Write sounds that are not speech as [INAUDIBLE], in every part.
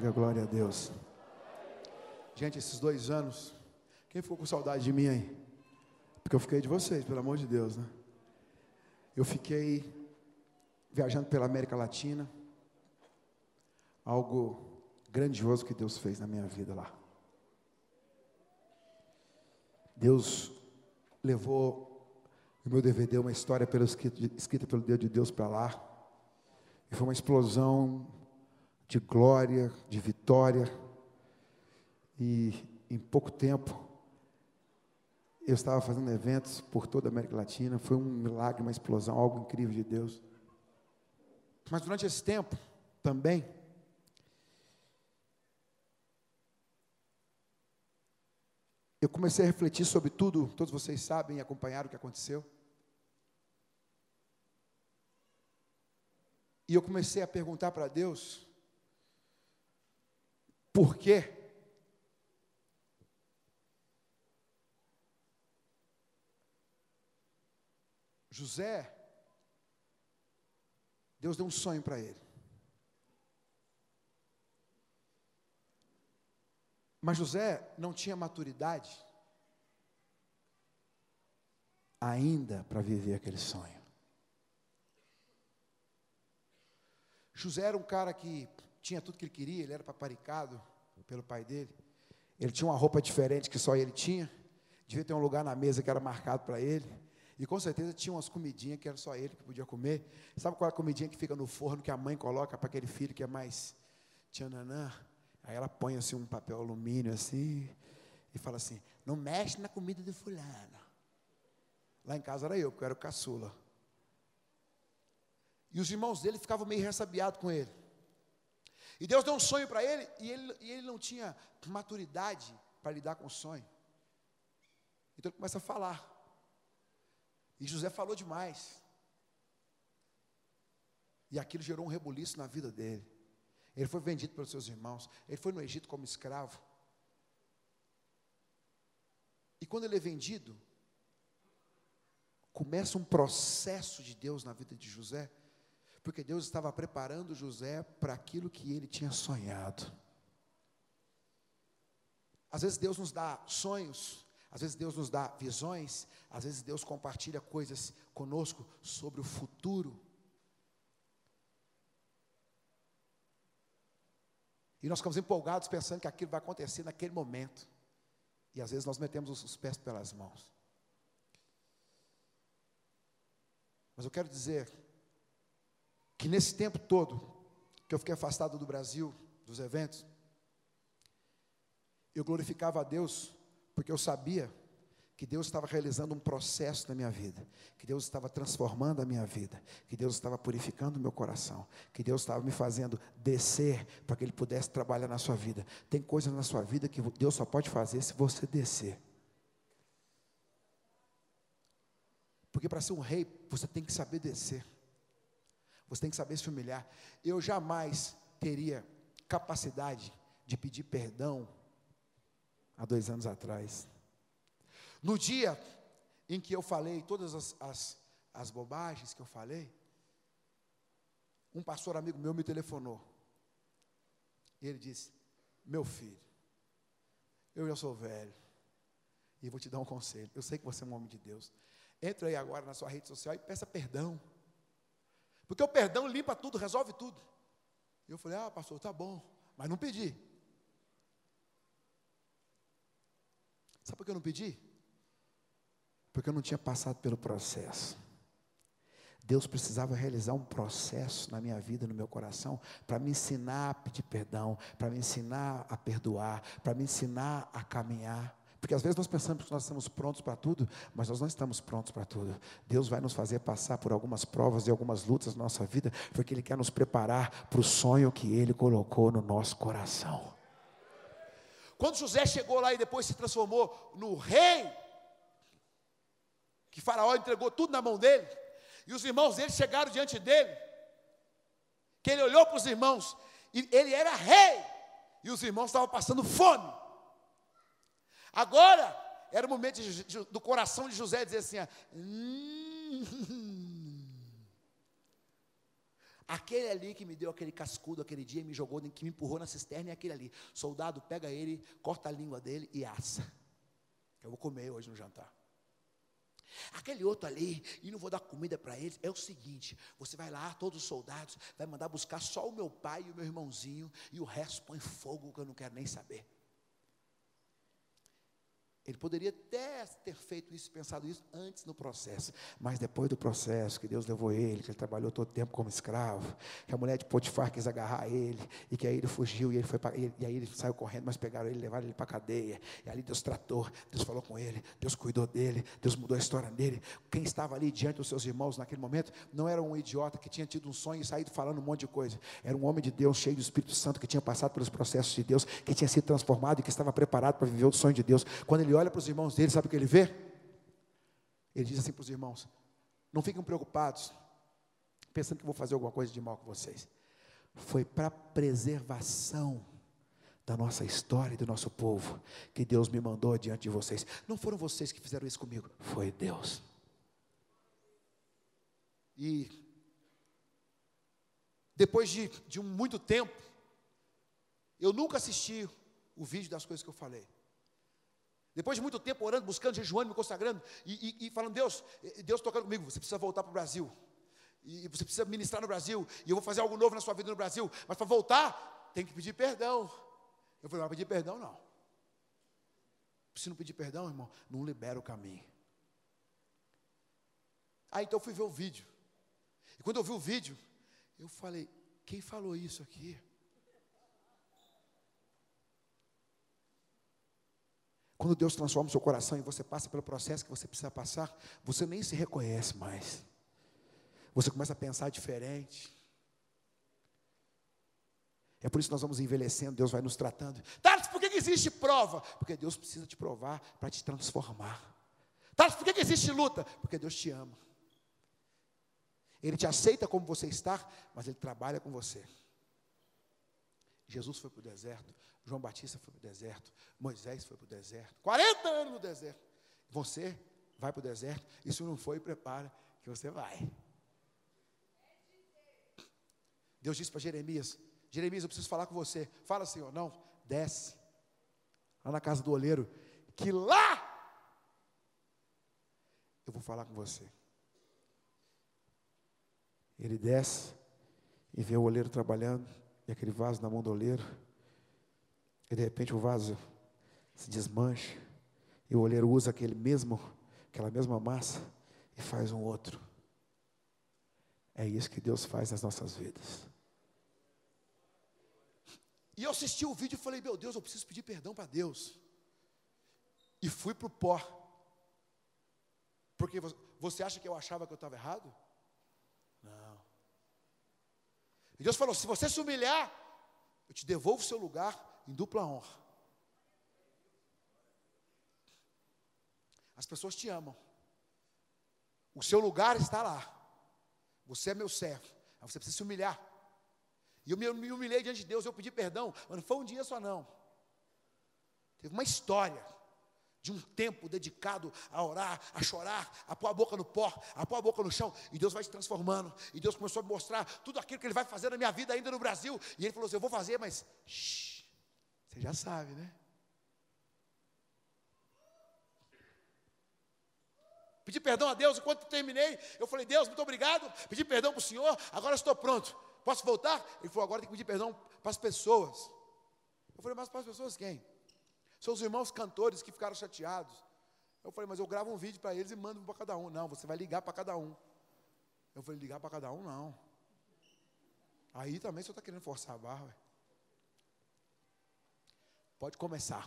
Diga glória a Deus. Gente, esses dois anos, quem ficou com saudade de mim aí? Porque eu fiquei de vocês, pelo amor de Deus, né? Eu fiquei viajando pela América Latina, algo grandioso que Deus fez na minha vida lá. Deus levou o meu DVD, uma história pelo, escrita pelo Deus de Deus para lá. E foi uma explosão de glória, de vitória. E em pouco tempo, eu estava fazendo eventos por toda a América Latina. Foi um milagre, uma explosão, algo incrível de Deus. Mas durante esse tempo, também, eu comecei a refletir sobre tudo, todos vocês sabem e acompanharam o que aconteceu. E eu comecei a perguntar para Deus, por quê? José, Deus deu um sonho para ele. Mas José não tinha maturidade ainda para viver aquele sonho. José era um cara que tinha tudo que ele queria, ele era paparicado pelo pai dele. Ele tinha uma roupa diferente que só ele tinha. Devia ter um lugar na mesa que era marcado para ele. E com certeza tinha umas comidinhas que era só ele que podia comer. Sabe qual é a comidinha que fica no forno que a mãe coloca para aquele filho que é mais tchananã? Aí ela põe assim um papel alumínio assim e fala assim: não mexe na comida do fulano. Lá em casa era eu, porque eu era o caçula. E os irmãos dele ficavam meio ressabiados com ele. E Deus deu um sonho para ele e, ele e ele não tinha maturidade para lidar com o sonho. Então ele começa a falar. E José falou demais. E aquilo gerou um rebuliço na vida dele. Ele foi vendido pelos seus irmãos. Ele foi no Egito como escravo. E quando ele é vendido, começa um processo de Deus na vida de José, porque Deus estava preparando José para aquilo que ele tinha sonhado. Às vezes Deus nos dá sonhos, às vezes Deus nos dá visões, às vezes Deus compartilha coisas conosco sobre o futuro. E nós ficamos empolgados pensando que aquilo vai acontecer naquele momento. E às vezes nós metemos os pés pelas mãos. Mas eu quero dizer que nesse tempo todo que eu fiquei afastado do Brasil, dos eventos, eu glorificava a Deus porque eu sabia que Deus estava realizando um processo na minha vida, que Deus estava transformando a minha vida, que Deus estava purificando o meu coração, que Deus estava me fazendo descer para que Ele pudesse trabalhar na sua vida. Tem coisas na sua vida que Deus só pode fazer se você descer. Porque para ser um rei, você tem que saber descer, você tem que saber se humilhar. Eu jamais teria capacidade de pedir perdão há dois anos atrás. No dia em que eu falei todas as, as, as bobagens que eu falei, um pastor amigo meu me telefonou. E ele disse: Meu filho, eu já sou velho. E vou te dar um conselho. Eu sei que você é um homem de Deus. Entre aí agora na sua rede social e peça perdão. Porque o perdão limpa tudo, resolve tudo. Eu falei: Ah, pastor, tá bom. Mas não pedi. Sabe por que eu não pedi? porque eu não tinha passado pelo processo. Deus precisava realizar um processo na minha vida, no meu coração, para me ensinar a pedir perdão, para me ensinar a perdoar, para me ensinar a caminhar. Porque às vezes nós pensamos que nós estamos prontos para tudo, mas nós não estamos prontos para tudo. Deus vai nos fazer passar por algumas provas e algumas lutas na nossa vida, porque Ele quer nos preparar para o sonho que Ele colocou no nosso coração. Quando José chegou lá e depois se transformou no rei que Faraó entregou tudo na mão dele, e os irmãos dele chegaram diante dele, que ele olhou para os irmãos, e ele era rei, e os irmãos estavam passando fome. Agora, era o momento de, de, do coração de José dizer assim: hum, Aquele ali que me deu aquele cascudo aquele dia, me jogou, que me empurrou na cisterna, é aquele ali. Soldado, pega ele, corta a língua dele e assa. Eu vou comer hoje no jantar. Aquele outro ali, e não vou dar comida para eles, é o seguinte: você vai lá, todos os soldados, vai mandar buscar só o meu pai e o meu irmãozinho, e o resto põe fogo que eu não quero nem saber. Ele poderia até ter feito isso, pensado isso antes no processo, mas depois do processo, que Deus levou ele, que ele trabalhou todo o tempo como escravo, que a mulher de Potifar quis agarrar ele, e que aí ele fugiu, e, ele foi pra, e, e aí ele saiu correndo, mas pegaram ele, levaram ele para a cadeia, e ali Deus tratou, Deus falou com ele, Deus cuidou dele, Deus mudou a história dele. Quem estava ali diante dos seus irmãos naquele momento, não era um idiota que tinha tido um sonho e saído falando um monte de coisa, era um homem de Deus, cheio do Espírito Santo, que tinha passado pelos processos de Deus, que tinha sido transformado e que estava preparado para viver o sonho de Deus. Quando ele olha para os irmãos dele, sabe o que ele vê? Ele diz assim para os irmãos: Não fiquem preocupados, pensando que vou fazer alguma coisa de mal com vocês. Foi para preservação da nossa história e do nosso povo que Deus me mandou diante de vocês. Não foram vocês que fizeram isso comigo, foi Deus. E depois de, de muito tempo, eu nunca assisti o vídeo das coisas que eu falei. Depois de muito tempo orando, buscando, jejuando, me consagrando e, e, e falando, Deus, Deus tocando comigo, você precisa voltar para o Brasil. E você precisa ministrar no Brasil. E eu vou fazer algo novo na sua vida no Brasil. Mas para voltar, tem que pedir perdão. Eu falei, não pedir perdão não. Se não pedir perdão, irmão, não libera o caminho. Aí então eu fui ver o vídeo. E quando eu vi o vídeo, eu falei, quem falou isso aqui? Quando Deus transforma o seu coração e você passa pelo processo que você precisa passar, você nem se reconhece mais. Você começa a pensar diferente. É por isso que nós vamos envelhecendo, Deus vai nos tratando. Tardes, por que existe prova? Porque Deus precisa te provar para te transformar. Tardes, por que existe luta? Porque Deus te ama. Ele te aceita como você está, mas Ele trabalha com você. Jesus foi para o deserto, João Batista foi para o deserto, Moisés foi para o deserto, 40 anos no deserto. Você vai para o deserto, e se não foi, prepara que você vai. Deus disse para Jeremias: Jeremias, eu preciso falar com você. Fala, Senhor, não, desce lá na casa do oleiro, que lá eu vou falar com você. Ele desce e vê o oleiro trabalhando e aquele vaso na mão do oleiro. E de repente o vaso se desmancha. E o oleiro usa aquele mesmo, aquela mesma massa e faz um outro. É isso que Deus faz nas nossas vidas. E eu assisti o vídeo e falei, meu Deus, eu preciso pedir perdão para Deus. E fui para o pó. Porque você acha que eu achava que eu estava errado? E Deus falou: se você se humilhar, eu te devolvo o seu lugar em dupla honra. As pessoas te amam. O seu lugar está lá. Você é meu servo. Você precisa se humilhar. E eu me humilhei diante de Deus, eu pedi perdão, mas não foi um dia só não. Teve uma história de um tempo dedicado a orar, a chorar, a pôr a boca no pó, a pôr a boca no chão, e Deus vai se transformando, e Deus começou a mostrar tudo aquilo que Ele vai fazer na minha vida ainda no Brasil, e Ele falou assim: Eu vou fazer, mas shh, você já sabe, né? Pedi perdão a Deus, enquanto terminei, eu falei: Deus, muito obrigado, pedi perdão para o Senhor, agora estou pronto, posso voltar? Ele falou: Agora tem que pedir perdão para as pessoas. Eu falei: Mas para as pessoas quem? São os irmãos cantores que ficaram chateados. Eu falei, mas eu gravo um vídeo para eles e mando para cada um. Não, você vai ligar para cada um. Eu falei, ligar para cada um, não. Aí também você está querendo forçar a barra. Pode começar.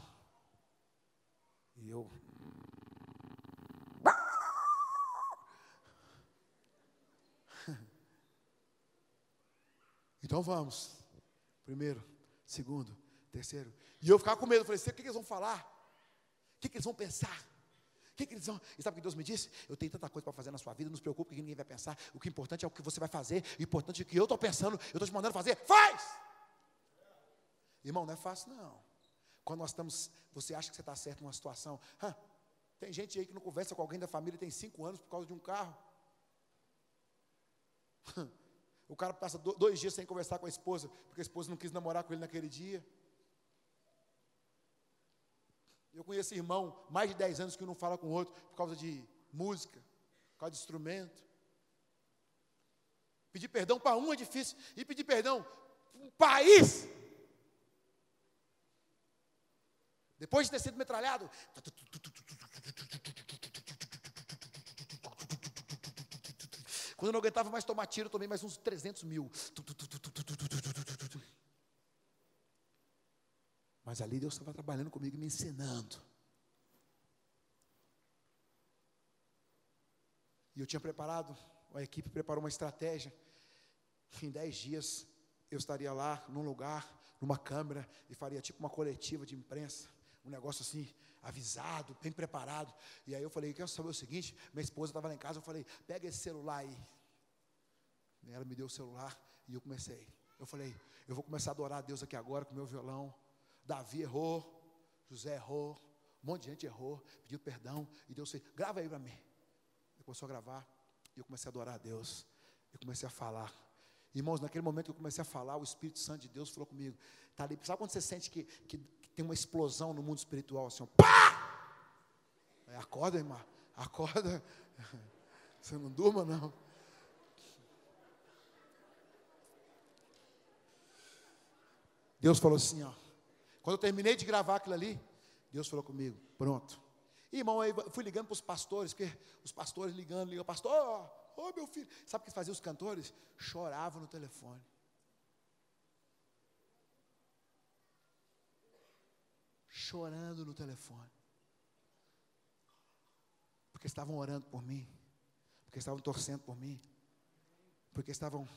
E eu. [LAUGHS] Então vamos. Primeiro, segundo, terceiro. E eu ficava com medo, eu falei, o que, eles vão falar? O que, que eles vão pensar? O que, que eles vão. E sabe o que Deus me disse? Eu tenho tanta coisa para fazer na sua vida, não se preocupe que ninguém vai pensar. O que é importante é o que você vai fazer. O importante é o que eu estou pensando, eu estou te mandando fazer. Faz! Irmão, não é fácil, não. Quando nós estamos, você acha que você está certo numa situação. Hã, tem gente aí que não conversa com alguém da família tem cinco anos por causa de um carro. O cara passa dois dias sem conversar com a esposa, porque a esposa não quis namorar com ele naquele dia. Eu conheço irmão, mais de 10 anos que não fala com o outro por causa de música, por causa de instrumento. Pedir perdão para um é difícil, e pedir perdão para um país. Depois de ter sido metralhado, quando eu não aguentava mais tomar tiro, tomei mais uns 300 mil. Mas ali Deus estava trabalhando comigo, me ensinando. E eu tinha preparado, a equipe preparou uma estratégia. Em dez dias eu estaria lá, num lugar, numa câmera, e faria tipo uma coletiva de imprensa. Um negócio assim, avisado, bem preparado. E aí eu falei, quero saber o seguinte, minha esposa estava lá em casa, eu falei, pega esse celular aí. E ela me deu o celular e eu comecei. Eu falei, eu vou começar a adorar a Deus aqui agora com meu violão. Davi errou, José errou, um monte de gente errou, pediu perdão e Deus disse, grava aí para mim. Ele começou a gravar e eu comecei a adorar a Deus. Eu comecei a falar. Irmãos, naquele momento que eu comecei a falar, o Espírito Santo de Deus falou comigo. Tá ali, sabe quando você sente que, que tem uma explosão no mundo espiritual, assim, ó, pá! Acorda, irmã, acorda. [LAUGHS] Você não durma, não. Deus falou assim, ó. Quando eu terminei de gravar aquilo ali, Deus falou comigo, pronto. E, irmão, aí fui ligando para os pastores, porque os pastores ligando, ligando, pastor, ô oh, meu filho. Sabe o que faziam os cantores? Choravam no telefone. Chorando no telefone. Porque estavam orando por mim. Porque estavam torcendo por mim. Porque estavam.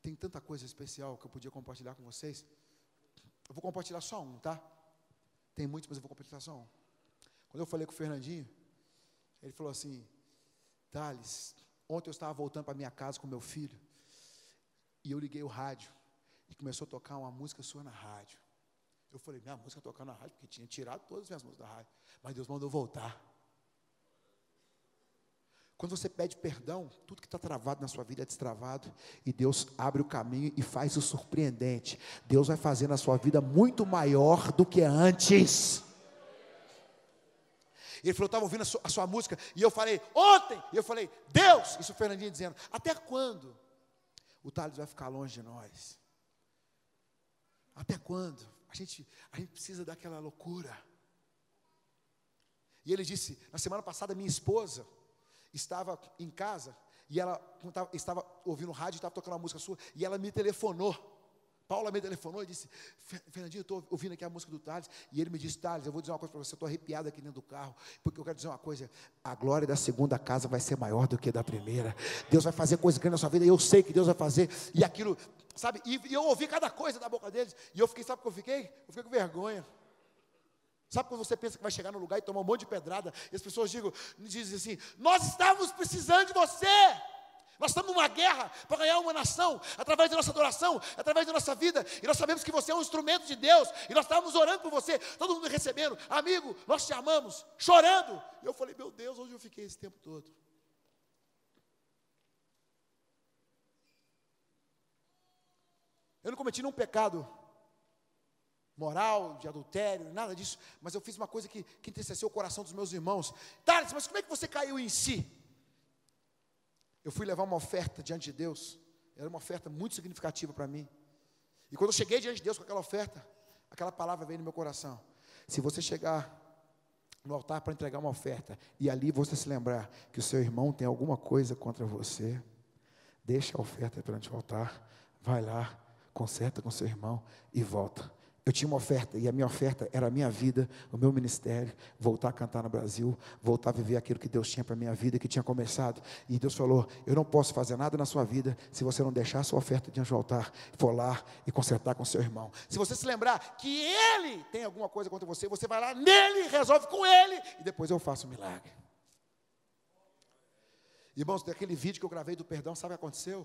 Tem tanta coisa especial que eu podia compartilhar com vocês. Eu vou compartilhar só um, tá? Tem muitos, mas eu vou compartilhar só um. Quando eu falei com o Fernandinho, ele falou assim: Thales, ontem eu estava voltando para minha casa com meu filho, e eu liguei o rádio, e começou a tocar uma música sua na rádio. Eu falei, minha música tocando na rádio, porque tinha tirado todas as minhas músicas da rádio. Mas Deus mandou voltar. Quando você pede perdão, tudo que está travado na sua vida é destravado. E Deus abre o caminho e faz o surpreendente. Deus vai fazer na sua vida muito maior do que antes. Ele falou, estava ouvindo a sua, a sua, música, e eu falei, ontem, e eu falei, Deus, isso o Fernandinho dizendo, até quando o Thales vai ficar longe de nós? Até quando? A gente, a gente precisa daquela loucura. E ele disse, na semana passada, minha esposa, estava em casa e ela estava ouvindo rádio, estava tocando uma música sua, e ela me telefonou. Paula me telefonou e disse: Fernandinho, eu estou ouvindo aqui a música do Thales. E ele me disse: Thales, eu vou dizer uma coisa para você, eu estou arrepiado aqui dentro do carro, porque eu quero dizer uma coisa: a glória da segunda casa vai ser maior do que da primeira. Deus vai fazer coisa grande na sua vida, e eu sei que Deus vai fazer. E aquilo, sabe, e, e eu ouvi cada coisa da boca deles, e eu fiquei, sabe o que eu fiquei? Eu fiquei com vergonha. Sabe quando você pensa que vai chegar no lugar e tomar um monte de pedrada, e as pessoas digam, dizem assim: Nós estávamos precisando de você. Nós estamos numa guerra para ganhar uma nação, através da nossa adoração, através da nossa vida, e nós sabemos que você é um instrumento de Deus, e nós estávamos orando por você, todo mundo recebendo, amigo, nós te amamos, chorando. E eu falei, meu Deus, onde eu fiquei esse tempo todo? Eu não cometi nenhum pecado moral, de adultério, nada disso, mas eu fiz uma coisa que, que entristeceu o coração dos meus irmãos. Thales, mas como é que você caiu em si? Eu fui levar uma oferta diante de Deus, era uma oferta muito significativa para mim. E quando eu cheguei diante de Deus com aquela oferta, aquela palavra veio no meu coração. Se você chegar no altar para entregar uma oferta e ali você se lembrar que o seu irmão tem alguma coisa contra você, deixa a oferta perante o altar, vai lá, conserta com seu irmão e volta. Eu tinha uma oferta, e a minha oferta era a minha vida, o meu ministério, voltar a cantar no Brasil, voltar a viver aquilo que Deus tinha para a minha vida, que tinha começado. E Deus falou: Eu não posso fazer nada na sua vida se você não deixar a sua oferta diante do altar, for lá e consertar com seu irmão. Se você se lembrar que ele tem alguma coisa contra você, você vai lá nele, resolve com ele, e depois eu faço o um milagre. Irmãos, daquele vídeo que eu gravei do perdão, sabe o que aconteceu?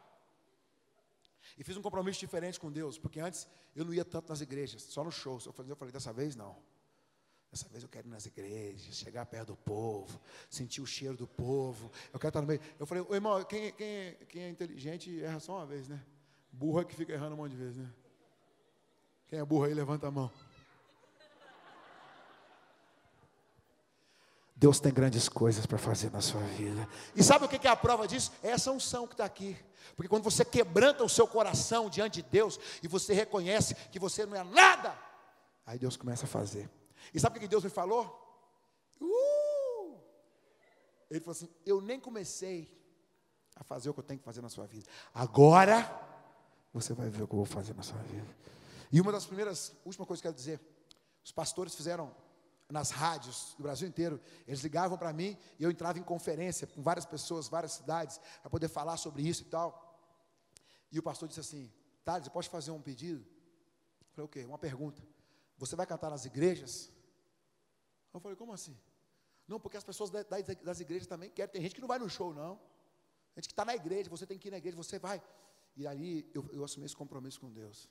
E fiz um compromisso diferente com Deus, porque antes eu não ia tanto nas igrejas, só no show. Eu falei, dessa vez não. Dessa vez eu quero ir nas igrejas, chegar perto do povo, sentir o cheiro do povo. Eu quero estar no meio. Eu falei, ô irmão, quem, quem, quem é inteligente erra só uma vez, né? Burro é que fica errando um monte de vezes, né? Quem é burro aí, levanta a mão. Deus tem grandes coisas para fazer na sua vida. E sabe o que é a prova disso? É essa unção que está aqui. Porque quando você quebranta o seu coração diante de Deus e você reconhece que você não é nada, aí Deus começa a fazer. E sabe o que Deus me falou? Uh! Ele falou assim: Eu nem comecei a fazer o que eu tenho que fazer na sua vida. Agora você vai ver o que eu vou fazer na sua vida. E uma das primeiras, última coisa que eu quero dizer: os pastores fizeram nas rádios do Brasil inteiro, eles ligavam para mim e eu entrava em conferência com várias pessoas, várias cidades, para poder falar sobre isso e tal. E o pastor disse assim: Thales, você pode fazer um pedido? Eu falei, o quê? Uma pergunta. Você vai cantar nas igrejas? Eu falei, como assim? Não, porque as pessoas das igrejas também querem. Tem gente que não vai no show, não. Gente que está na igreja, você tem que ir na igreja, você vai. E ali eu, eu assumi esse compromisso com Deus.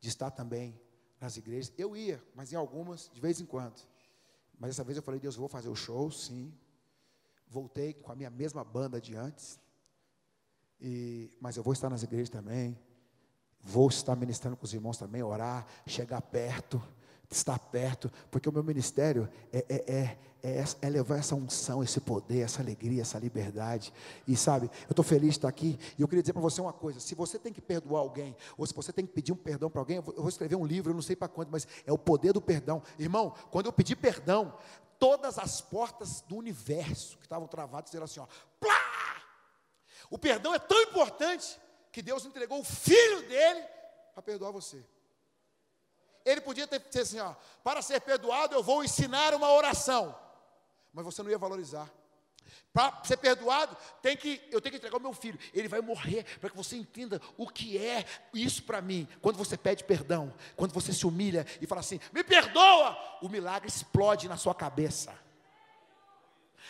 De estar também nas igrejas. Eu ia, mas em algumas, de vez em quando. Mas dessa vez eu falei, Deus, eu vou fazer o show, sim. Voltei com a minha mesma banda de antes. E, mas eu vou estar nas igrejas também. Vou estar ministrando com os irmãos também, orar, chegar perto estar perto, porque o meu ministério é, é, é, é, é levar essa unção, esse poder, essa alegria, essa liberdade. E sabe, eu estou feliz de estar aqui. E eu queria dizer para você uma coisa: se você tem que perdoar alguém, ou se você tem que pedir um perdão para alguém, eu vou escrever um livro, eu não sei para quando, mas é o poder do perdão. Irmão, quando eu pedi perdão, todas as portas do universo que estavam travadas disseram assim: ó, plá! O perdão é tão importante que Deus entregou o filho dele para perdoar você. Ele podia ter dito assim: ó, para ser perdoado, eu vou ensinar uma oração. Mas você não ia valorizar. Para ser perdoado, tem que, eu tenho que entregar o meu filho. Ele vai morrer para que você entenda o que é isso para mim. Quando você pede perdão, quando você se humilha e fala assim: me perdoa, o milagre explode na sua cabeça.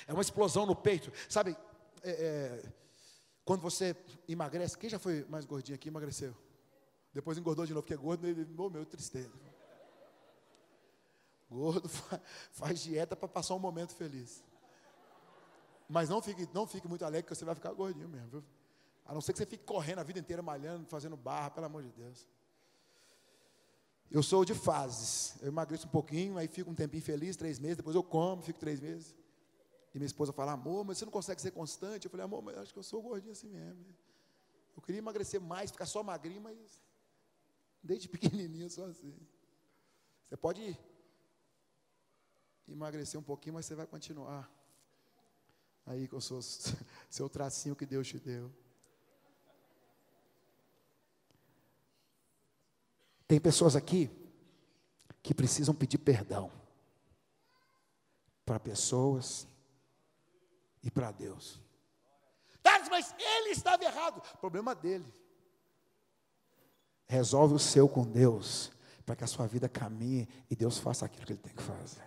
É uma explosão no peito. Sabe, é, é, quando você emagrece, quem já foi mais gordinho aqui emagreceu? Depois engordou de novo, porque é gordo, ele, oh, meu, tristeza. Gordo [LAUGHS] faz dieta para passar um momento feliz. Mas não fique, não fique muito alegre, que você vai ficar gordinho mesmo. Viu? A não ser que você fique correndo a vida inteira, malhando, fazendo barra, pelo amor de Deus. Eu sou de fases. Eu emagreço um pouquinho, aí fico um tempinho feliz, três meses, depois eu como, fico três meses. E minha esposa fala, amor, mas você não consegue ser constante? Eu falei, amor, mas acho que eu sou gordinho assim mesmo. Eu queria emagrecer mais, ficar só magrinho, mas Desde [LAUGHS] pequenininho só assim. Você pode emagrecer um pouquinho, mas você vai continuar. Aí com o seu, [LAUGHS] seu tracinho que Deus te deu. Tem pessoas aqui que precisam pedir perdão para pessoas e para Deus. Mas ele estava errado. Problema dele. Resolve o seu com Deus, para que a sua vida caminhe e Deus faça aquilo que Ele tem que fazer.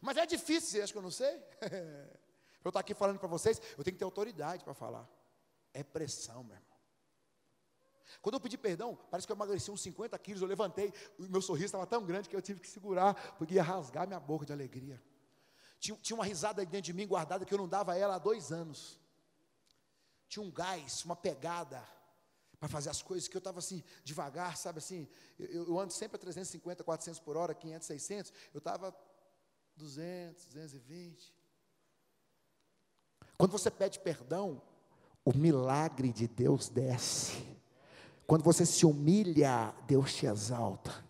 Mas é difícil, você acha que eu não sei? [LAUGHS] eu estou aqui falando para vocês, eu tenho que ter autoridade para falar. É pressão, meu irmão. Quando eu pedi perdão, parece que eu emagreci uns 50 quilos, eu levantei, o meu sorriso estava tão grande que eu tive que segurar, porque ia rasgar minha boca de alegria. Tinha, tinha uma risada dentro de mim guardada que eu não dava a ela há dois anos. Tinha um gás, uma pegada para fazer as coisas que eu estava assim, devagar, sabe assim, eu, eu, ando sempre a 350, 400 por hora, 500, 600, eu estava 200, 220. Quando você pede perdão, o milagre de Deus desce. Quando você se humilha, Deus te exalta.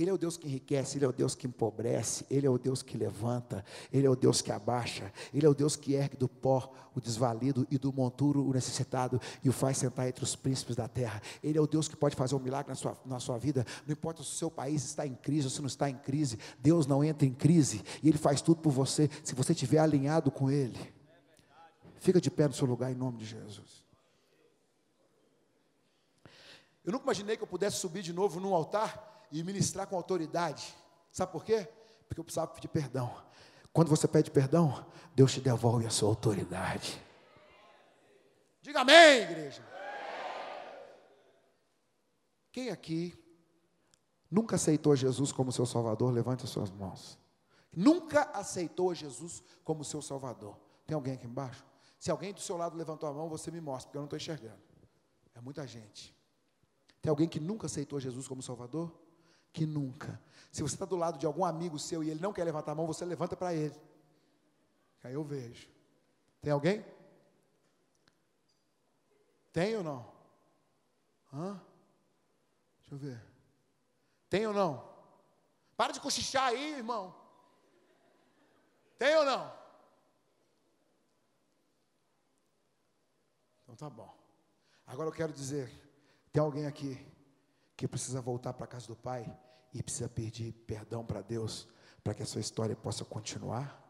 Ele é o Deus que enriquece, Ele é o Deus que empobrece, Ele é o Deus que levanta, Ele é o Deus que abaixa, Ele é o Deus que ergue do pó o desvalido e do monturo o necessitado e o faz sentar entre os príncipes da terra. Ele é o Deus que pode fazer um milagre na sua, na sua vida, não importa se o seu país está em crise ou se não está em crise, Deus não entra em crise e Ele faz tudo por você, se você estiver alinhado com Ele. Fica de pé no seu lugar em nome de Jesus. Eu nunca imaginei que eu pudesse subir de novo num altar e ministrar com autoridade. Sabe por quê? Porque eu precisava pedir perdão. Quando você pede perdão, Deus te devolve a sua autoridade. Diga amém, igreja. Quem aqui nunca aceitou Jesus como seu Salvador? Levante as suas mãos. Nunca aceitou Jesus como seu Salvador. Tem alguém aqui embaixo? Se alguém do seu lado levantou a mão, você me mostra, porque eu não estou enxergando. É muita gente. Tem alguém que nunca aceitou Jesus como Salvador? Que nunca. Se você está do lado de algum amigo seu e ele não quer levantar a mão, você levanta para ele. Aí eu vejo. Tem alguém? Tem ou não? Hã? Deixa eu ver. Tem ou não? Para de cochichar aí, irmão. Tem ou não? Então tá bom. Agora eu quero dizer tem alguém aqui que precisa voltar para a casa do Pai e precisa pedir perdão para Deus, para que a sua história possa continuar?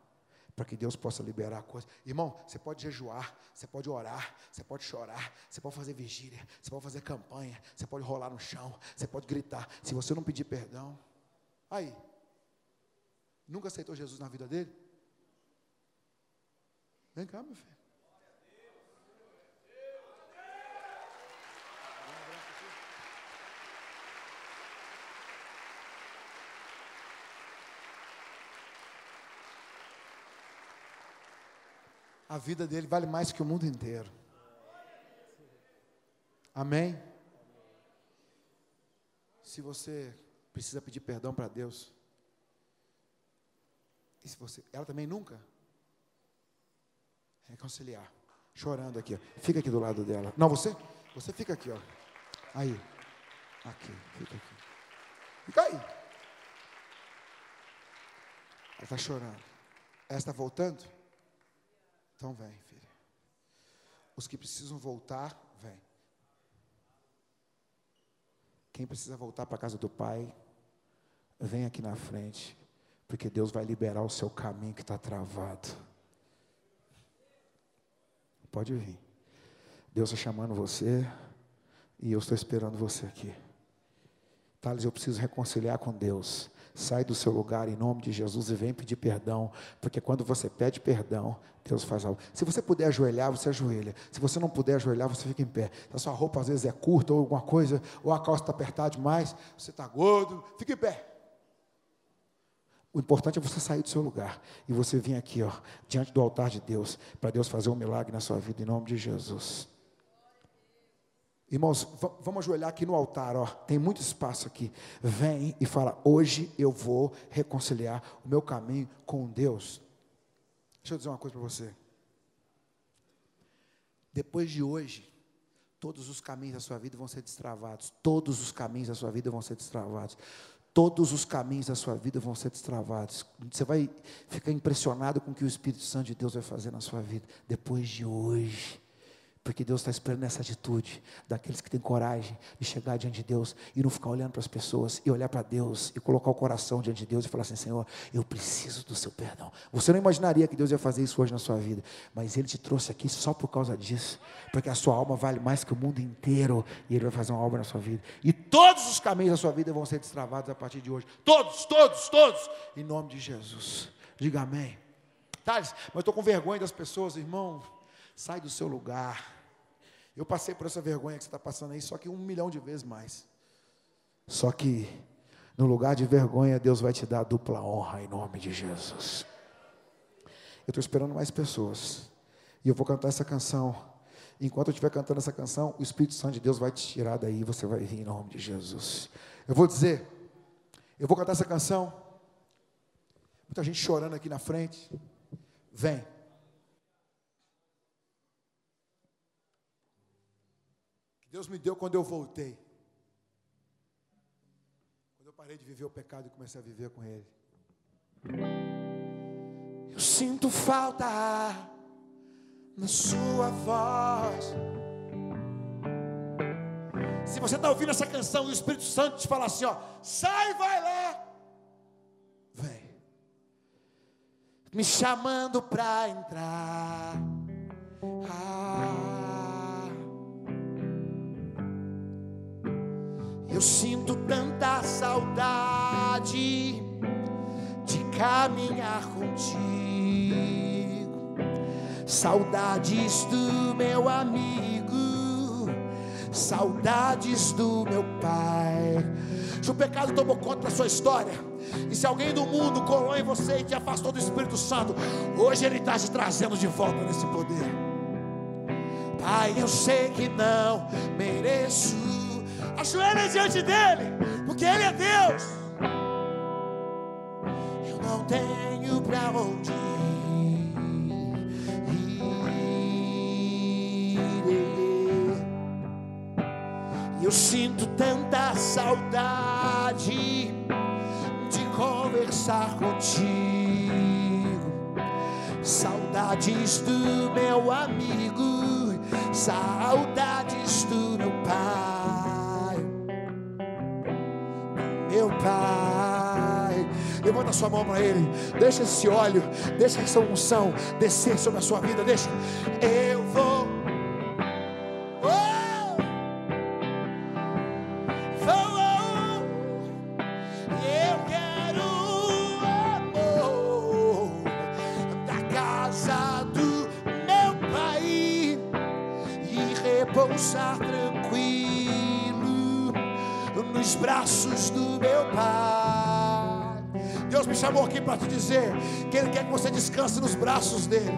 Para que Deus possa liberar coisas. Irmão, você pode jejuar, você pode orar, você pode chorar, você pode fazer vigília, você pode fazer campanha, você pode rolar no chão, você pode gritar. Se você não pedir perdão, aí, nunca aceitou Jesus na vida dele? Vem cá, meu filho. A vida dele vale mais que o mundo inteiro. Amém? Se você precisa pedir perdão para Deus, e se você, ela também nunca reconciliar, chorando aqui, ó. fica aqui do lado dela. Não, você, você fica aqui, ó. Aí, aqui, fica aqui. Fica aí. Ela está chorando. Ela está voltando? Então vem, filha. Os que precisam voltar, vem. Quem precisa voltar para a casa do Pai, vem aqui na frente, porque Deus vai liberar o seu caminho que está travado. Pode vir. Deus está chamando você e eu estou esperando você aqui. Thales, eu preciso reconciliar com Deus. Sai do seu lugar em nome de Jesus e vem pedir perdão, porque quando você pede perdão, Deus faz algo. Se você puder ajoelhar, você ajoelha. Se você não puder ajoelhar, você fica em pé. Se a sua roupa às vezes é curta ou alguma coisa, ou a calça está apertada demais, você está gordo, fica em pé. O importante é você sair do seu lugar e você vir aqui, ó, diante do altar de Deus, para Deus fazer um milagre na sua vida em nome de Jesus. Irmãos, vamos ajoelhar aqui no altar, ó. Tem muito espaço aqui. Vem e fala: hoje eu vou reconciliar o meu caminho com Deus. Deixa eu dizer uma coisa para você. Depois de hoje, todos os caminhos da sua vida vão ser destravados. Todos os caminhos da sua vida vão ser destravados. Todos os caminhos da sua vida vão ser destravados. Você vai ficar impressionado com o que o Espírito Santo de Deus vai fazer na sua vida depois de hoje. Porque Deus está esperando essa atitude daqueles que têm coragem de chegar diante de Deus e não ficar olhando para as pessoas e olhar para Deus e colocar o coração diante de Deus e falar assim: Senhor, eu preciso do seu perdão. Você não imaginaria que Deus ia fazer isso hoje na sua vida, mas Ele te trouxe aqui só por causa disso, porque a sua alma vale mais que o mundo inteiro e Ele vai fazer uma obra na sua vida. E todos os caminhos da sua vida vão ser destravados a partir de hoje. Todos, todos, todos, em nome de Jesus. Diga amém. Thales, mas eu estou com vergonha das pessoas, irmão. Sai do seu lugar. Eu passei por essa vergonha que você está passando aí, só que um milhão de vezes mais. Só que, no lugar de vergonha, Deus vai te dar dupla honra em nome de Jesus. Eu estou esperando mais pessoas. E eu vou cantar essa canção. Enquanto eu estiver cantando essa canção, o Espírito Santo de Deus vai te tirar daí você vai vir em nome de Jesus. Eu vou dizer, eu vou cantar essa canção. Muita gente chorando aqui na frente. Vem. Deus me deu quando eu voltei. Quando eu parei de viver o pecado e comecei a viver com Ele. Eu sinto falta na Sua voz. Se você está ouvindo essa canção e o Espírito Santo te fala assim: ó, sai, vai lá, vem, me chamando para entrar. Ah, eu sinto tanta saudade de caminhar contigo, saudades do meu amigo saudades do meu pai. Se o pecado tomou conta da sua história, e se alguém do mundo colou em você e te afastou do Espírito Santo, hoje Ele está te trazendo de volta nesse poder. Pai, eu sei que não mereço. Ajoelha diante dele, porque Ele é Deus. Eu não tenho para onde Eu sinto tanta saudade de conversar contigo. Saudades do meu amigo, saudades do meu pai. Pai. Levanta sua mão para ele. Deixa esse óleo, deixa essa unção descer sobre a sua vida. Deixa. Eu vou chamou aqui para te dizer que Ele quer que você descanse nos braços dele.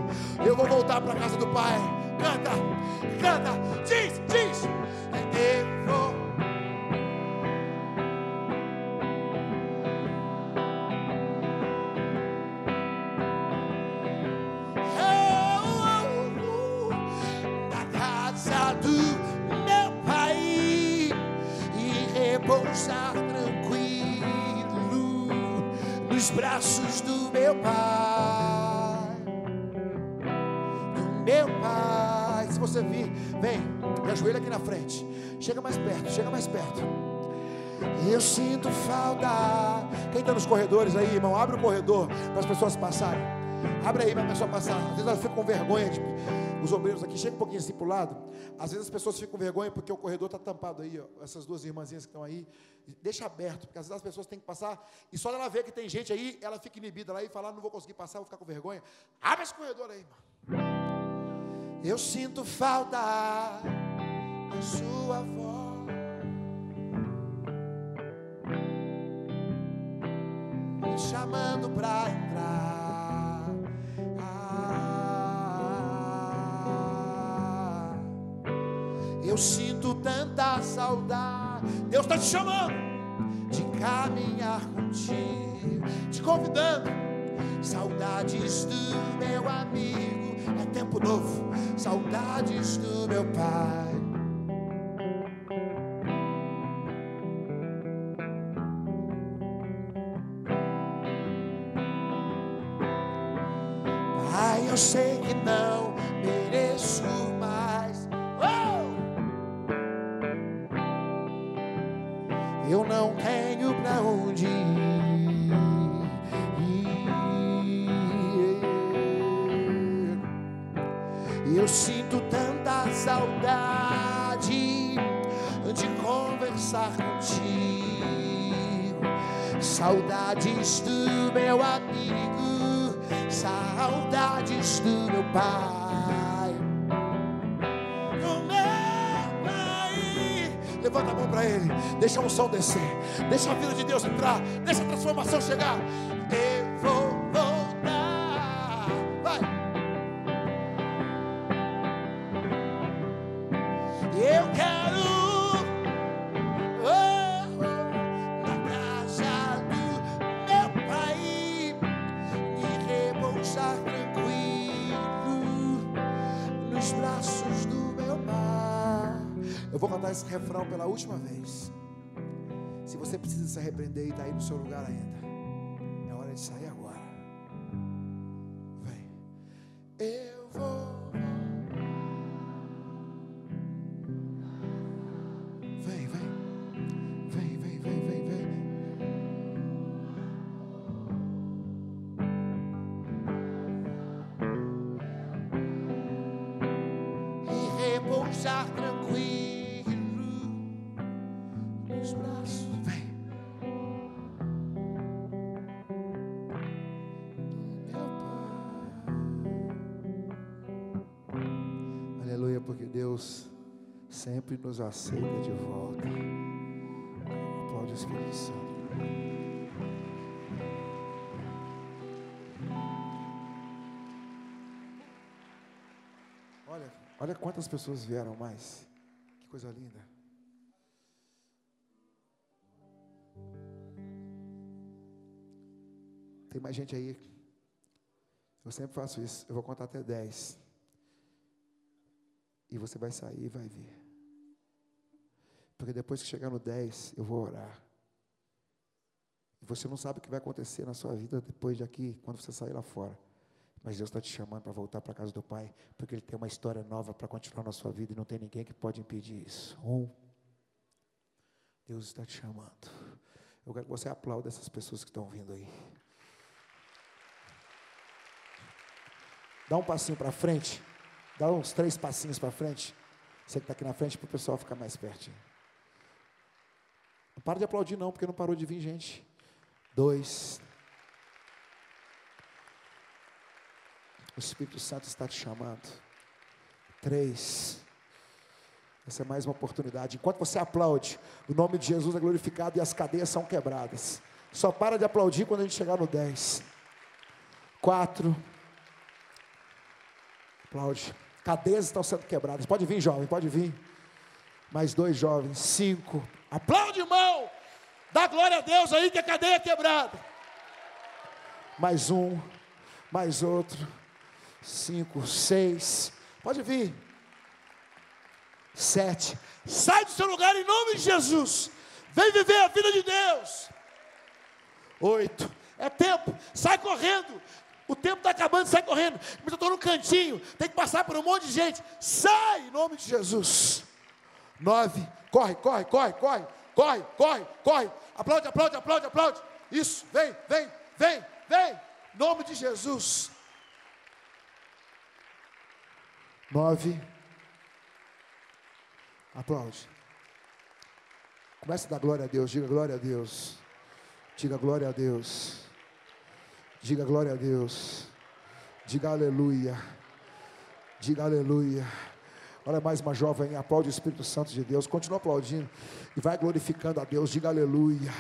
Eu vou voltar para a casa do Pai. Canta, canta, diz, diz. Eu vou braços do meu Pai. Do meu Pai. Se você vir, vem, me ajoelha aqui na frente. Chega mais perto, chega mais perto. Eu sinto falta. Quem está nos corredores aí, irmão? Abre o corredor para as pessoas passarem. Abre aí para a pessoa passar. Às vezes ela fica com vergonha os obreiros aqui, chega um pouquinho assim para o lado. Às vezes as pessoas ficam com vergonha porque o corredor está tampado aí, ó, essas duas irmãzinhas que estão aí. Deixa aberto, porque às vezes as pessoas têm que passar. E só ela ver que tem gente aí, ela fica inibida lá e fala: não vou conseguir passar, vou ficar com vergonha. Abre esse corredor aí, irmão. Eu sinto falta da sua voz. Me chamando para entrar. Eu sinto tanta saudade. Deus está te chamando de caminhar contigo, te convidando. Saudades do meu amigo, é tempo novo. Saudades do meu pai. Pai, eu sei que não conversar contigo, saudades do meu amigo, saudades do meu pai. Levanta a mão para Ele. Deixa a unção descer. Deixa a vida de Deus entrar. Deixa a transformação chegar. Refrão pela última vez. Se você precisa se arrepender e está aí no seu lugar ainda, é hora de sair agora. Vem. Eu vou. Sempre nos aceita de volta. Aplaude o Espírito Santo. Olha, olha quantas pessoas vieram mais. Que coisa linda. Tem mais gente aí. Eu sempre faço isso. Eu vou contar até 10. E você vai sair e vai vir. Porque depois que chegar no 10, eu vou orar. E você não sabe o que vai acontecer na sua vida depois de aqui, quando você sair lá fora. Mas Deus está te chamando para voltar para a casa do Pai, porque Ele tem uma história nova para continuar na sua vida e não tem ninguém que pode impedir isso. Um, Deus está te chamando. Eu quero que você aplaude essas pessoas que estão vindo aí. Dá um passinho para frente. Dá uns três passinhos para frente. Você que está aqui na frente, para o pessoal ficar mais pertinho. Não para de aplaudir, não, porque não parou de vir gente. Dois. O Espírito Santo está te chamando. Três. Essa é mais uma oportunidade. Enquanto você aplaude, o nome de Jesus é glorificado e as cadeias são quebradas. Só para de aplaudir quando a gente chegar no 10. Quatro. Aplaude. Cadeias estão sendo quebradas. Pode vir, jovem, pode vir. Mais dois jovens. Cinco. Aplaude, irmão. Dá glória a Deus aí que a cadeia é quebrada. Mais um. Mais outro. Cinco. Seis. Pode vir. Sete. Sai do seu lugar em nome de Jesus. Vem viver a vida de Deus. Oito. É tempo. Sai correndo. O tempo está acabando, sai correndo. Mas eu estou no cantinho. Tem que passar por um monte de gente. Sai em nome de Jesus. Nove. Corre, corre, corre, corre. Corre, corre, corre. Aplaude, aplaude, aplaude, aplaude. Isso. Vem, vem, vem, vem. Em nome de Jesus. Nove. Aplaude. Comece a dar glória a Deus. Diga glória a Deus. Diga glória a Deus. Diga glória a Deus. Diga aleluia. Diga aleluia. Olha mais uma jovem, aplaude o Espírito Santo de Deus. Continua aplaudindo e vai glorificando a Deus. Diga aleluia.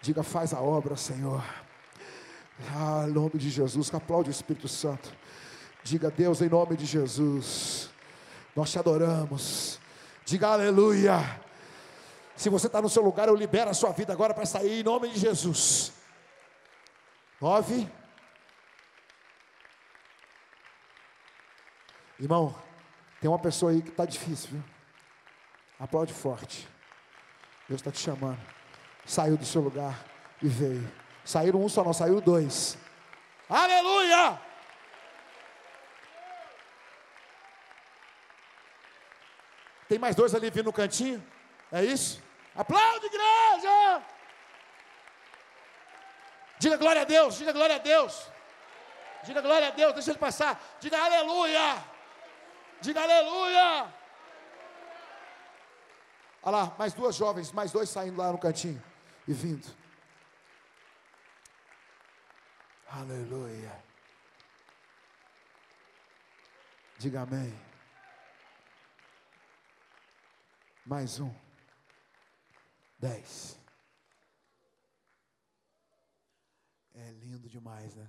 Diga faz a obra, Senhor. Ah, em nome de Jesus, aplaude o Espírito Santo. Diga Deus em nome de Jesus. Nós te adoramos. Diga aleluia. Se você está no seu lugar, eu libero a sua vida agora para sair em nome de Jesus. Nove. Irmão, tem uma pessoa aí que está difícil, viu? Aplaude forte. Deus está te chamando. Saiu do seu lugar e veio. Saíram um só, não, saiu dois. Aleluia! Tem mais dois ali vindo no cantinho? É isso? Aplaude, igreja! Diga glória a Deus, diga glória a Deus. Diga glória a Deus, deixa ele passar. Diga aleluia. Diga aleluia. Olha lá, mais duas jovens, mais dois saindo lá no cantinho e vindo. Aleluia. Diga amém. Mais um. Dez. É lindo demais, né?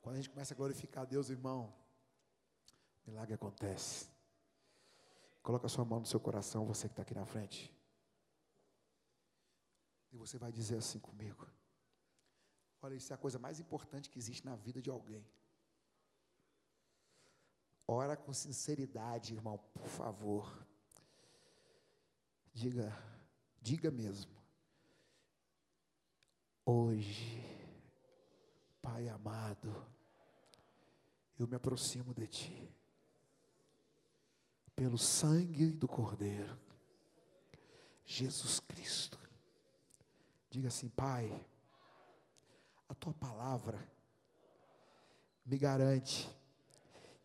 Quando a gente começa a glorificar a Deus, irmão, milagre acontece. Coloca sua mão no seu coração, você que está aqui na frente. E você vai dizer assim comigo: Olha, isso é a coisa mais importante que existe na vida de alguém. Ora com sinceridade, irmão, por favor. Diga, diga mesmo. Hoje, Pai amado, eu me aproximo de Ti, pelo sangue do Cordeiro, Jesus Cristo. Diga assim, Pai, a Tua palavra me garante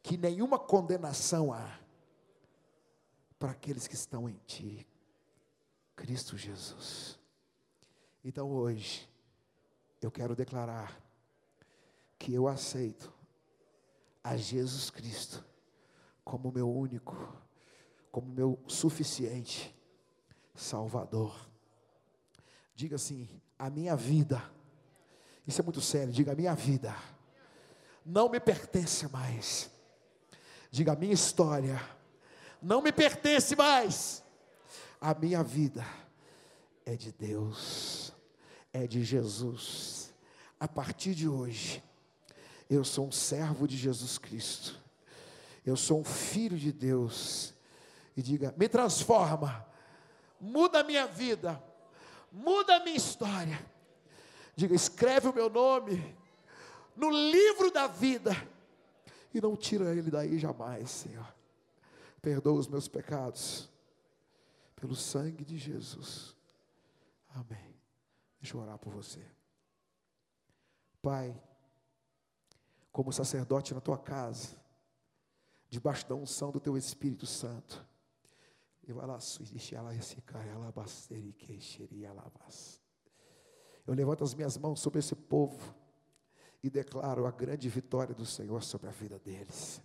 que nenhuma condenação há para aqueles que estão em Ti, Cristo Jesus. Então hoje, eu quero declarar que eu aceito a Jesus Cristo como meu único, como meu suficiente Salvador. Diga assim: a minha vida, isso é muito sério, diga a minha vida, não me pertence mais. Diga a minha história, não me pertence mais. A minha vida é de Deus, é de Jesus. A partir de hoje, eu sou um servo de Jesus Cristo. Eu sou um filho de Deus. E diga: me transforma, muda a minha vida, muda a minha história. Diga: escreve o meu nome no livro da vida e não tira ele daí jamais, Senhor. Perdoa os meus pecados pelo sangue de Jesus. Amém. Deixa eu orar por você. Pai, como sacerdote na tua casa, debaixo da unção do teu Espírito Santo. Eu levanto as minhas mãos sobre esse povo e declaro a grande vitória do Senhor sobre a vida deles.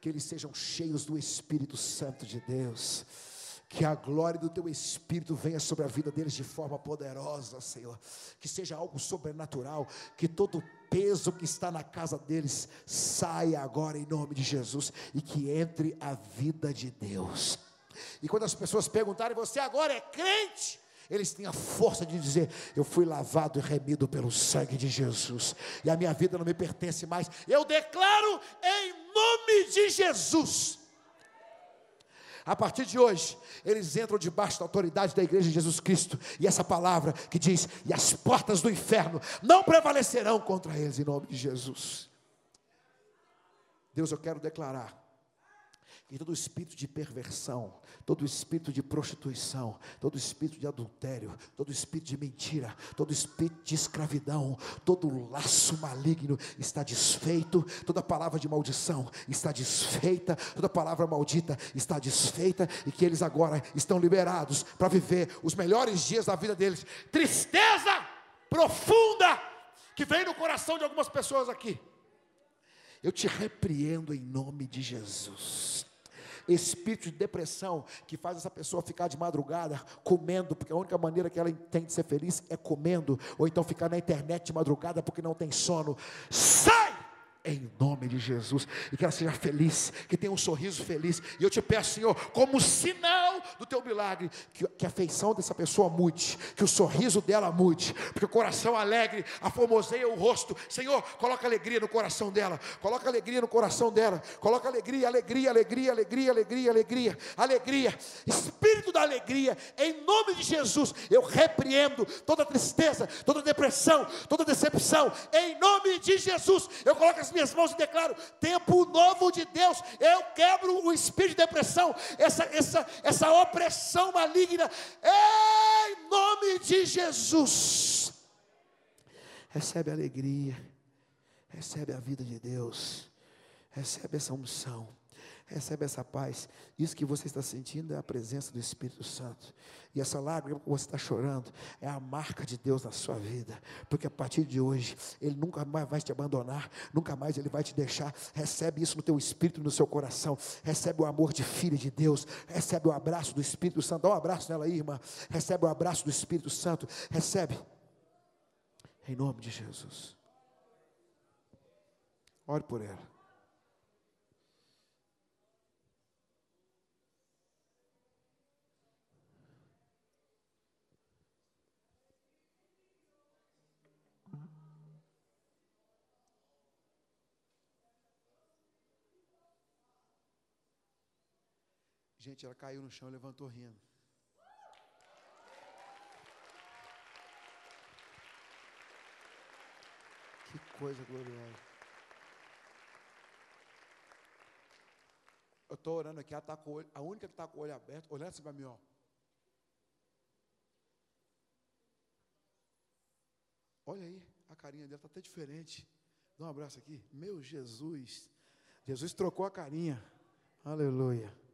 Que eles sejam cheios do Espírito Santo de Deus que a glória do teu Espírito venha sobre a vida deles de forma poderosa, Senhor. Que seja algo sobrenatural. Que todo peso que está na casa deles saia agora em nome de Jesus. E que entre a vida de Deus. E quando as pessoas perguntarem, você agora é crente? Eles têm a força de dizer: Eu fui lavado e remido pelo sangue de Jesus, e a minha vida não me pertence mais. Eu declaro em nome de Jesus a partir de hoje, eles entram debaixo da autoridade da igreja de Jesus Cristo. E essa palavra que diz: E as portas do inferno não prevalecerão contra eles, em nome de Jesus. Deus, eu quero declarar que todo espírito de perversão, todo espírito de prostituição, todo espírito de adultério, todo espírito de mentira, todo espírito de escravidão, todo laço maligno está desfeito, toda palavra de maldição está desfeita, toda palavra maldita está desfeita e que eles agora estão liberados para viver os melhores dias da vida deles. Tristeza profunda que vem no coração de algumas pessoas aqui. Eu te repreendo em nome de Jesus espírito de depressão que faz essa pessoa ficar de madrugada comendo, porque a única maneira que ela tem de ser feliz é comendo, ou então ficar na internet de madrugada porque não tem sono. Sai! em nome de Jesus, e que ela seja feliz, que tenha um sorriso feliz. E eu te peço, Senhor, como sinal do teu milagre, que, que a feição dessa pessoa mude, que o sorriso dela mude, porque o coração alegre aformoseia o rosto. Senhor, coloca alegria no coração dela, coloca alegria no coração dela, coloca alegria, alegria, alegria, alegria, alegria, alegria, alegria, espírito da alegria, em nome de Jesus, eu repreendo toda tristeza, toda depressão, toda decepção, em nome de Jesus, eu coloco as minhas mãos e declaro: tempo novo de Deus. Eu quebro o espírito de depressão, essa, essa, essa opressão maligna, em nome de Jesus. Recebe a alegria, recebe a vida de Deus, recebe essa unção. Recebe essa paz. Isso que você está sentindo é a presença do Espírito Santo. E essa lágrima que você está chorando é a marca de Deus na sua vida. Porque a partir de hoje, Ele nunca mais vai te abandonar, nunca mais Ele vai te deixar. Recebe isso no teu espírito, no seu coração. Recebe o amor de filha de Deus. Recebe o abraço do Espírito Santo. Dá um abraço nela aí, irmã. Recebe o abraço do Espírito Santo. Recebe. Em nome de Jesus. Ore por ela. Gente, ela caiu no chão e levantou rindo. Que coisa gloriosa. Eu estou orando aqui, ela tá com olho, a única que está com o olho aberto, olhando assim para mim, ó. Olha aí, a carinha dela está até diferente. Dá um abraço aqui. Meu Jesus. Jesus trocou a carinha. Aleluia.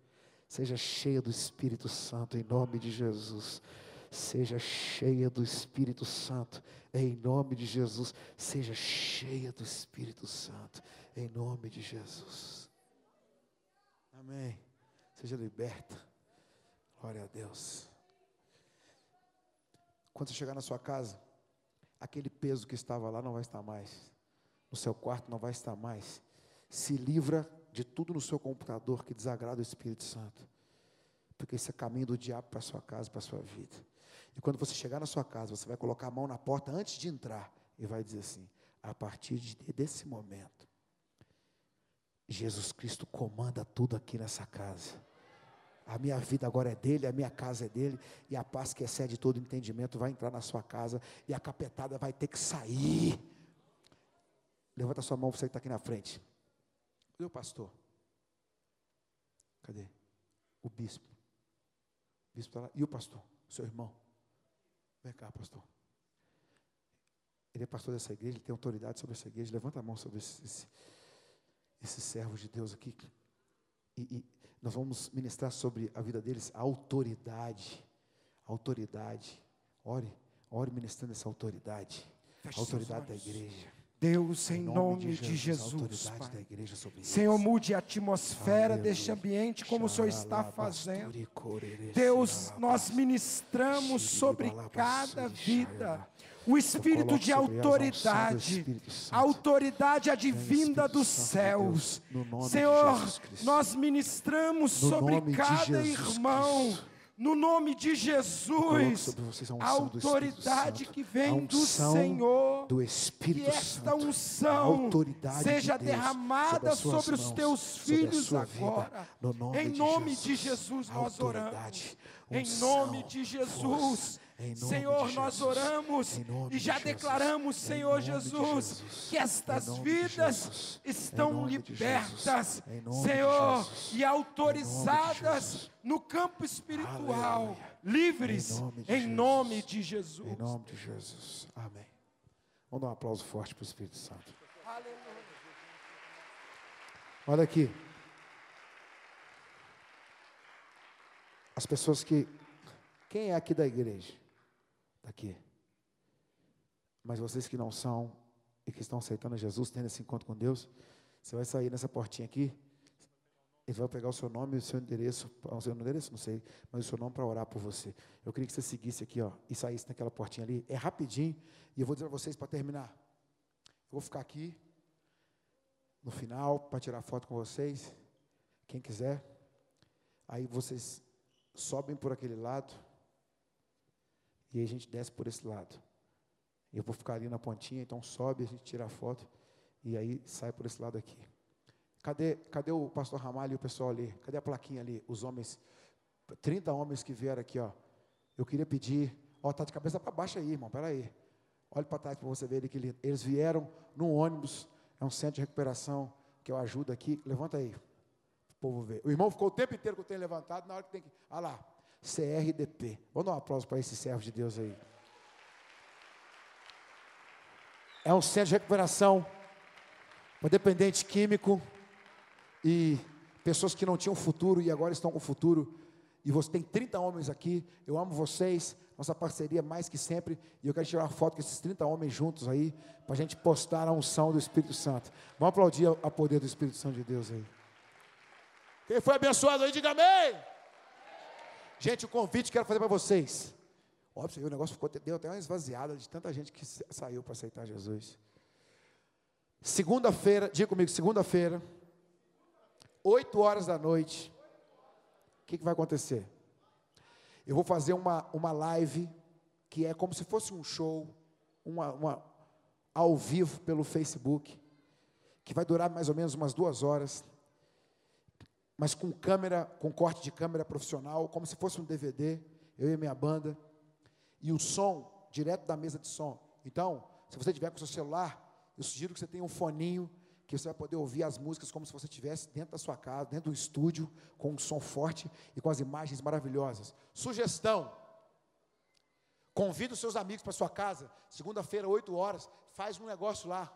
Seja cheia do Espírito Santo em nome de Jesus. Seja cheia do Espírito Santo em nome de Jesus. Seja cheia do Espírito Santo em nome de Jesus. Amém. Seja liberta. Glória a Deus. Quando você chegar na sua casa, aquele peso que estava lá não vai estar mais. No seu quarto não vai estar mais. Se livra de tudo no seu computador que desagrada o Espírito Santo. Porque esse é caminho do diabo para a sua casa, para a sua vida. E quando você chegar na sua casa, você vai colocar a mão na porta antes de entrar e vai dizer assim: a partir de, desse momento, Jesus Cristo comanda tudo aqui nessa casa. A minha vida agora é dele, a minha casa é dele, e a paz que excede todo entendimento vai entrar na sua casa, e a capetada vai ter que sair. Levanta sua mão, você que está aqui na frente. Cadê o pastor? Cadê? O bispo. O bispo está lá. E o pastor? Seu irmão. Vem cá, pastor. Ele é pastor dessa igreja, ele tem autoridade sobre essa igreja. Levanta a mão sobre esse, esse, esses servos de Deus aqui. E, e, nós vamos ministrar sobre a vida deles a autoridade. autoridade. Ore, ore ministrando essa autoridade. Feche a autoridade da igreja. Deus, em, nome, de Jesus, Jesus Senhor, mude a atmosfera deste ambiente como o Senhor está fazendo. Deus, nós ministramos sobre cada vida. O espírito de autoridade, a autoridade advinda dos céus. Senhor, nós ministramos sobre cada irmão no nome de Jesus, a, autoridade que vem do Senhor, do Espírito que esta unção seja derramada sobre, os teus filhos agora. em nome de Jesus nós oramos. Em nome de Jesus. Senhor, nós oramos e já de declaramos, Senhor Jesus, Jesus, que estas vidas estão libertas, Senhor, e autorizadas no campo espiritual, Aleluia. livres em nome de Jesus. Em nome de Jesus. Amém. Vamos dar um aplauso forte para o Espírito Santo. Aleluia. Olha aqui. As pessoas que. Quem é aqui da igreja? Daqui. Mas vocês que não são e que estão aceitando Jesus, tendo esse encontro com Deus, você vai sair nessa portinha aqui. Ele vai pegar o seu nome e o seu endereço, o seu endereço, não sei, mas o seu nome para orar por você. Eu queria que você seguisse aqui, ó, e saísse naquela portinha ali. É rapidinho, e eu vou dizer para vocês para terminar. Eu vou ficar aqui no final para tirar foto com vocês. Quem quiser. Aí vocês sobem por aquele lado. E aí a gente desce por esse lado. Eu vou ficar ali na pontinha, então sobe, a gente tira a foto e aí sai por esse lado aqui. Cadê, cadê o pastor Ramalho e o pessoal ali? Cadê a plaquinha ali? Os homens, 30 homens que vieram aqui, ó. Eu queria pedir, ó, tá de cabeça para baixo aí, irmão, peraí. Olhe para trás para você ver que eles vieram num ônibus, é um centro de recuperação que eu ajudo aqui. Levanta aí, o povo ver. O irmão ficou o tempo inteiro que eu tenho levantado, na hora que tem que. Olha lá, CRDP. Vamos dar um aplauso para esse servo de Deus aí. É um centro de recuperação para dependente químico e pessoas que não tinham futuro e agora estão com futuro. E você tem 30 homens aqui. Eu amo vocês. Nossa parceria é mais que sempre. E eu quero tirar uma foto com esses 30 homens juntos aí, para a gente postar a unção do Espírito Santo. Vamos aplaudir a poder do Espírito Santo de Deus aí. Quem foi abençoado aí, diga amém. Gente, o convite que quero fazer para vocês. Óbvio, o negócio ficou, deu até uma esvaziada de tanta gente que saiu para aceitar Jesus. Segunda-feira, diga comigo, segunda-feira, 8 horas da noite. O que, que vai acontecer? Eu vou fazer uma, uma live que é como se fosse um show, uma, uma ao vivo pelo Facebook, que vai durar mais ou menos umas duas horas mas com câmera, com corte de câmera profissional, como se fosse um DVD, eu e minha banda, e o som direto da mesa de som. Então, se você tiver com o seu celular, eu sugiro que você tenha um foninho que você vai poder ouvir as músicas como se você estivesse dentro da sua casa, dentro do estúdio, com um som forte e com as imagens maravilhosas. Sugestão: convida os seus amigos para sua casa, segunda-feira, 8 horas, faz um negócio lá.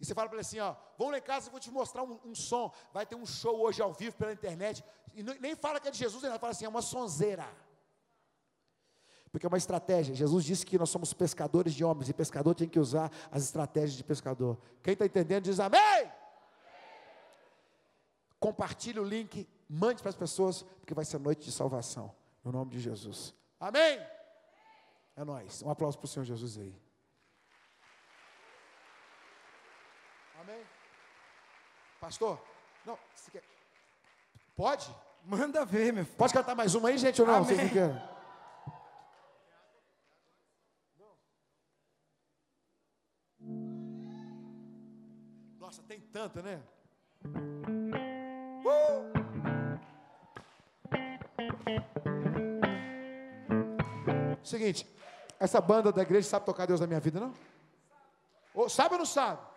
E você fala para ele assim: ó, vamos lá em casa, eu vou te mostrar um, um, som. Vai ter um show hoje ao vivo pela internet. E nem fala que é de Jesus, ele fala assim: é uma sonzeira. Porque é uma estratégia. Jesus disse que nós somos pescadores de homens, e pescador tem que usar as estratégias de pescador. Quem está entendendo diz amém. amém. Compartilhe o link, mande para as pessoas, porque vai ser noite de salvação. No nome de Jesus. Amém. É nós. Um aplauso para o Senhor Jesus aí. Amém? Pastor, não, você quer... Pode? Manda ver, meu filho. Pode cantar mais uma aí, gente, ou não? Amém. Você quer? Nossa, tem tanta, né? Uh! Seguinte, essa banda da igreja sabe tocar Deus na minha vida, não? Ou, sabe ou não sabe?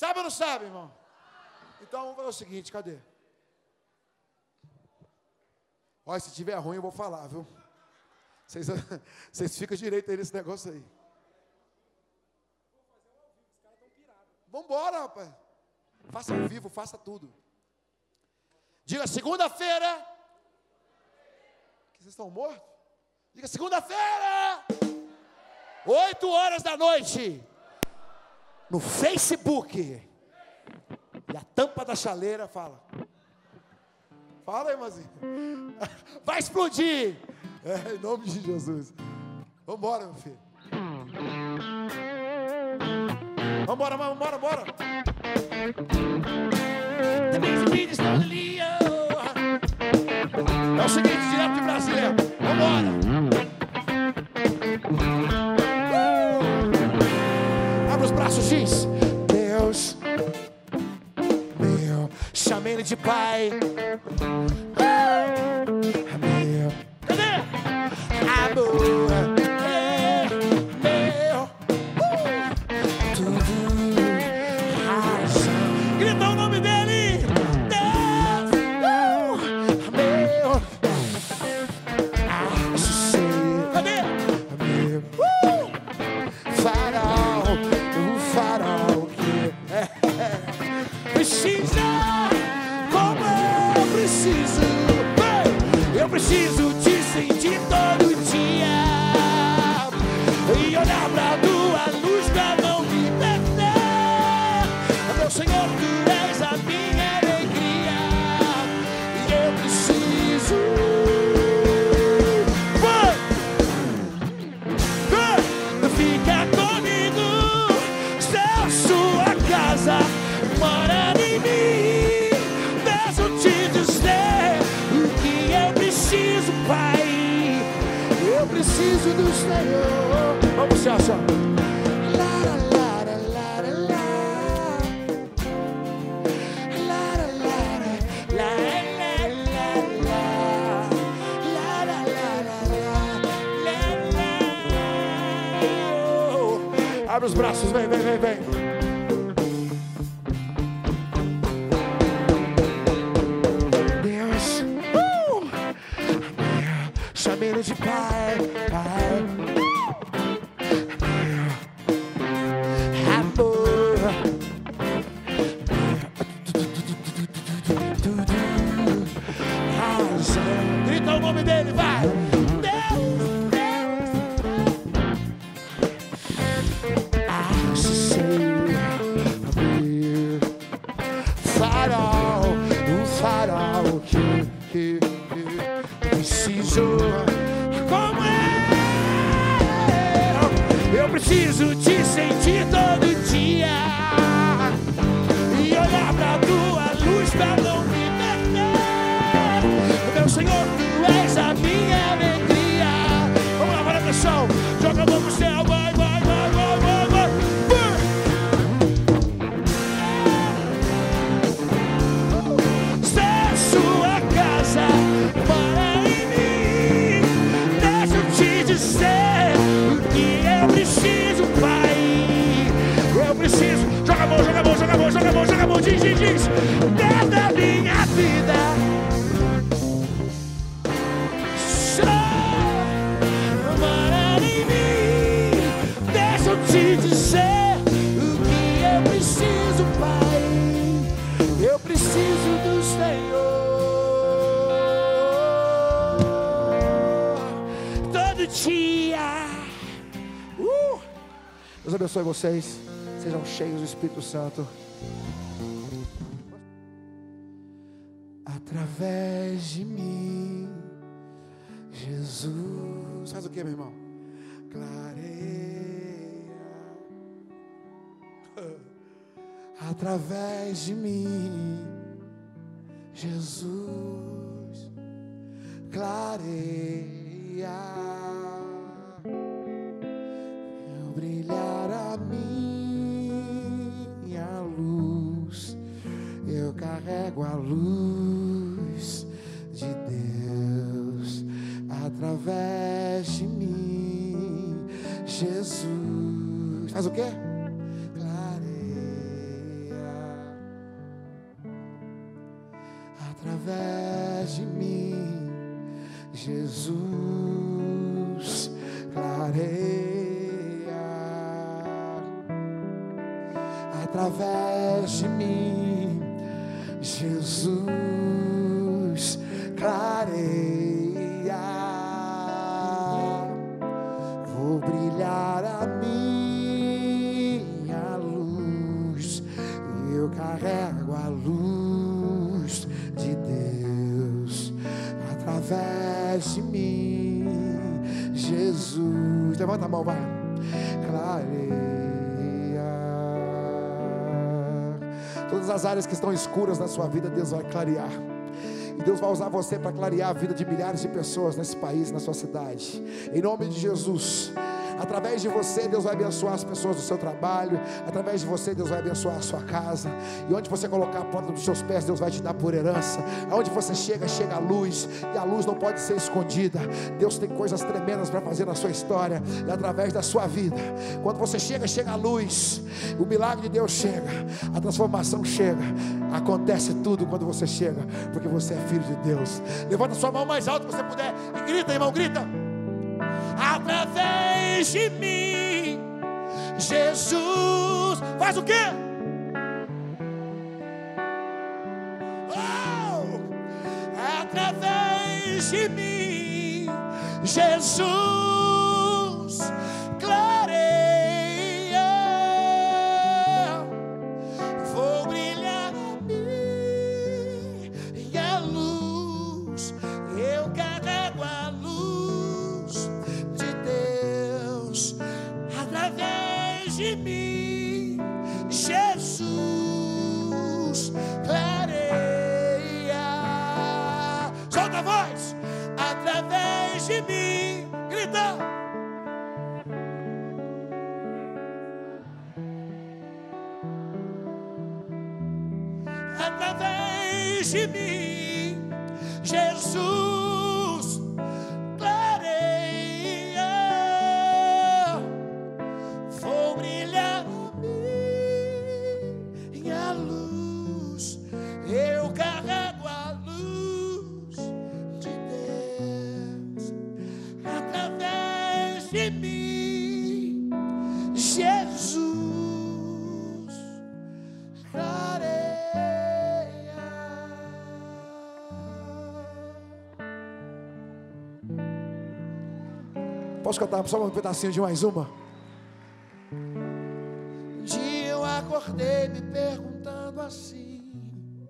Sabe ou não sabe, irmão? Então vamos fazer o seguinte, cadê? Olha, se tiver ruim eu vou falar, viu? Vocês, [LAUGHS] vocês ficam direito aí nesse negócio aí. Vamos embora, rapaz. Faça ao vivo, faça tudo. Diga segunda-feira. Vocês estão mortos? Diga segunda-feira. Oito horas da noite no Facebook. E a tampa da chaleira fala. Fala, irmãzinha. [LAUGHS] Vai explodir. É, em nome de Jesus. Vamos embora, meu filho. Vamos embora, vamos embora, bora. É o seguinte, direto de Brasília. Vamos braços, diz: Deus, meu, chamei ele de Pai. Meu, cadê? Amor. vem, vem. Abençoe vocês. Sejam cheios do Espírito Santo. Através de mim, Jesus. Faz o que, meu irmão? Clareia. Através de mim, Jesus. Clareia. Através de mim, Jesus. Faz o quê? Escuras na sua vida, Deus vai clarear. E Deus vai usar você para clarear a vida de milhares de pessoas nesse país, na sua cidade. Em nome de Jesus. Através de você, Deus vai abençoar as pessoas do seu trabalho. Através de você, Deus vai abençoar a sua casa. E onde você colocar a porta dos seus pés, Deus vai te dar por herança. Aonde você chega, chega a luz. E a luz não pode ser escondida. Deus tem coisas tremendas para fazer na sua história e através da sua vida. Quando você chega, chega a luz. O milagre de Deus chega. A transformação chega. Acontece tudo quando você chega, porque você é filho de Deus. Levanta sua mão mais alto que você puder e grita, irmão, grita através de mim. Jesus faz o quê? Oh, através de mim, Jesus. Posso cantar só um pedacinho de mais uma? Um dia eu acordei me perguntando assim: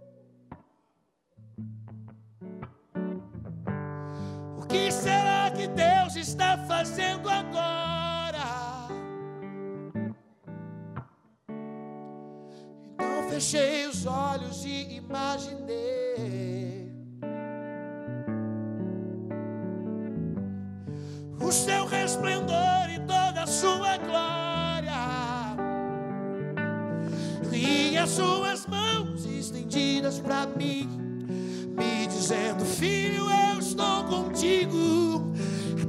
O que será que Deus está fazendo agora? Então fechei os olhos e imaginei. para mim, me dizendo: Filho, eu estou contigo.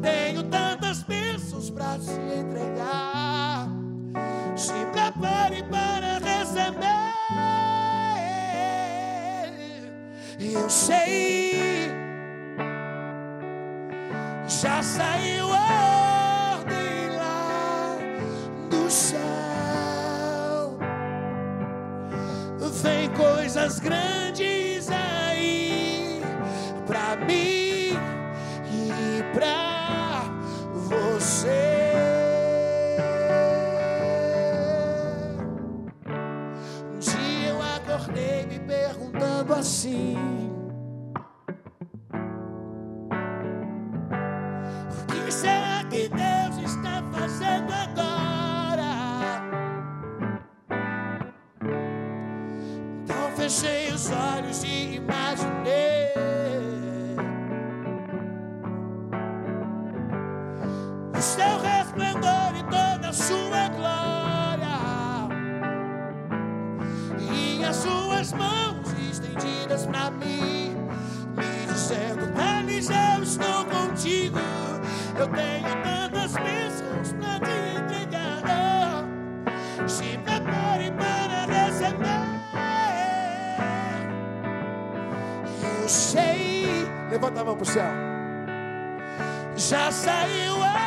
Tenho tantas bênçãos para te entregar. Se prepare para receber. Eu sei Levanta a mão para o céu. Já saiu a